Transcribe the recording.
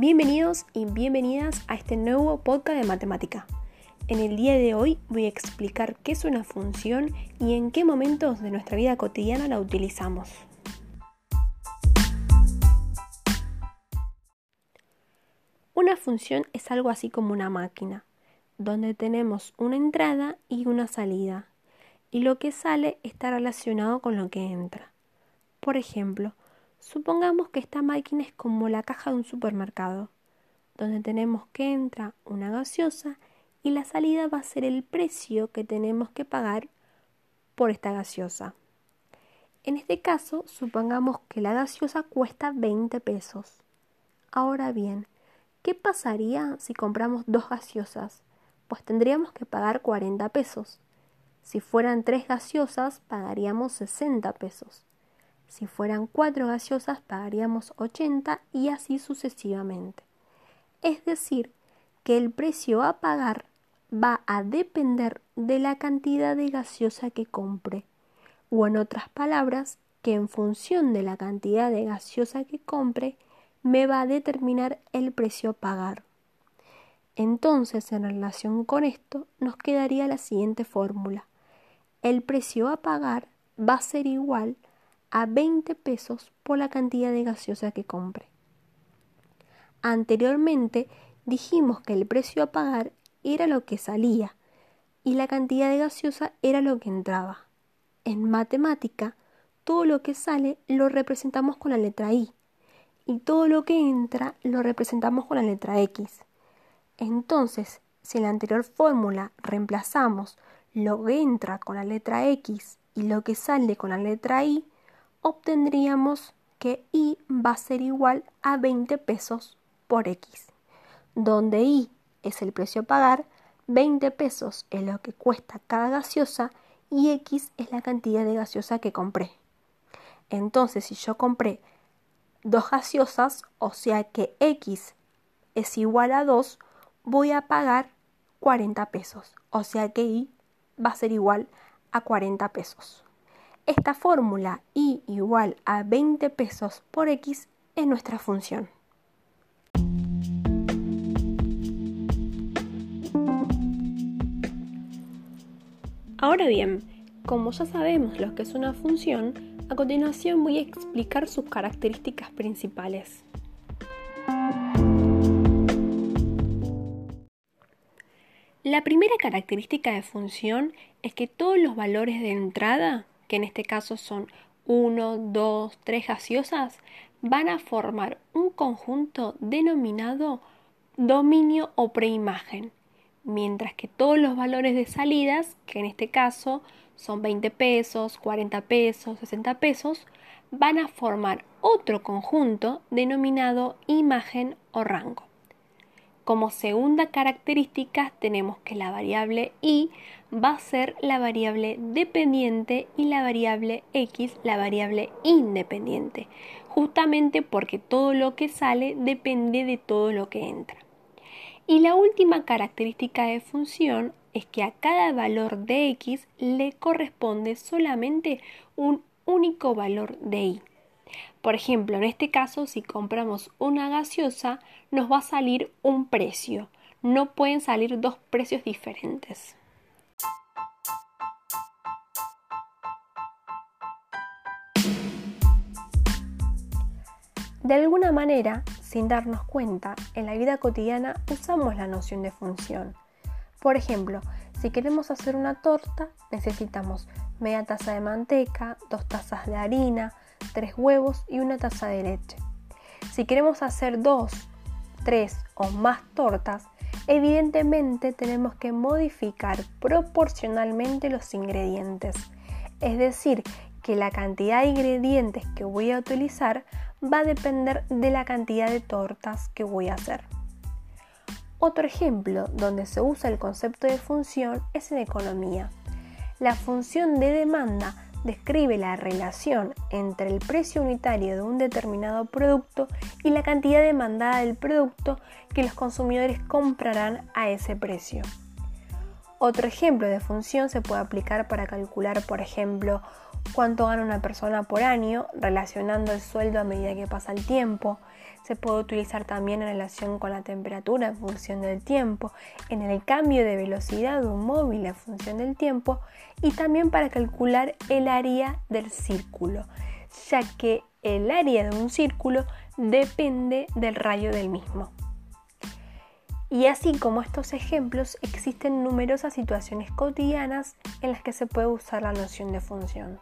Bienvenidos y bienvenidas a este nuevo podcast de matemática. En el día de hoy voy a explicar qué es una función y en qué momentos de nuestra vida cotidiana la utilizamos. Una función es algo así como una máquina, donde tenemos una entrada y una salida, y lo que sale está relacionado con lo que entra. Por ejemplo, Supongamos que esta máquina es como la caja de un supermercado, donde tenemos que entra una gaseosa y la salida va a ser el precio que tenemos que pagar por esta gaseosa. En este caso, supongamos que la gaseosa cuesta 20 pesos. Ahora bien, ¿qué pasaría si compramos dos gaseosas? Pues tendríamos que pagar 40 pesos. Si fueran tres gaseosas, pagaríamos 60 pesos. Si fueran cuatro gaseosas pagaríamos 80 y así sucesivamente. Es decir, que el precio a pagar va a depender de la cantidad de gaseosa que compre, o en otras palabras, que en función de la cantidad de gaseosa que compre, me va a determinar el precio a pagar. Entonces, en relación con esto, nos quedaría la siguiente fórmula. El precio a pagar va a ser igual a 20 pesos por la cantidad de gaseosa que compre. Anteriormente dijimos que el precio a pagar era lo que salía y la cantidad de gaseosa era lo que entraba. En matemática, todo lo que sale lo representamos con la letra I y todo lo que entra lo representamos con la letra X. Entonces, si en la anterior fórmula reemplazamos lo que entra con la letra X y lo que sale con la letra Y, obtendríamos que I va a ser igual a 20 pesos por X, donde I es el precio a pagar, 20 pesos es lo que cuesta cada gaseosa y X es la cantidad de gaseosa que compré. Entonces, si yo compré dos gaseosas, o sea que X es igual a 2, voy a pagar 40 pesos, o sea que I va a ser igual a 40 pesos. Esta fórmula y igual a 20 pesos por x es nuestra función. Ahora bien, como ya sabemos lo que es una función, a continuación voy a explicar sus características principales. La primera característica de función es que todos los valores de entrada que en este caso son 1, 2, 3 gaseosas, van a formar un conjunto denominado dominio o preimagen, mientras que todos los valores de salidas, que en este caso son 20 pesos, 40 pesos, 60 pesos, van a formar otro conjunto denominado imagen o rango. Como segunda característica tenemos que la variable i va a ser la variable dependiente y la variable x la variable independiente, justamente porque todo lo que sale depende de todo lo que entra. Y la última característica de función es que a cada valor de x le corresponde solamente un único valor de y. Por ejemplo, en este caso, si compramos una gaseosa, nos va a salir un precio. No pueden salir dos precios diferentes. De alguna manera, sin darnos cuenta, en la vida cotidiana usamos la noción de función. Por ejemplo, si queremos hacer una torta, necesitamos media taza de manteca, dos tazas de harina, tres huevos y una taza de leche. Si queremos hacer dos, tres o más tortas, evidentemente tenemos que modificar proporcionalmente los ingredientes. Es decir, que la cantidad de ingredientes que voy a utilizar va a depender de la cantidad de tortas que voy a hacer. Otro ejemplo donde se usa el concepto de función es en economía. La función de demanda describe la relación entre el precio unitario de un determinado producto y la cantidad demandada del producto que los consumidores comprarán a ese precio. Otro ejemplo de función se puede aplicar para calcular, por ejemplo, cuánto gana una persona por año, relacionando el sueldo a medida que pasa el tiempo. Se puede utilizar también en relación con la temperatura en función del tiempo, en el cambio de velocidad de un móvil en función del tiempo y también para calcular el área del círculo, ya que el área de un círculo depende del rayo del mismo. Y así como estos ejemplos, existen numerosas situaciones cotidianas en las que se puede usar la noción de función.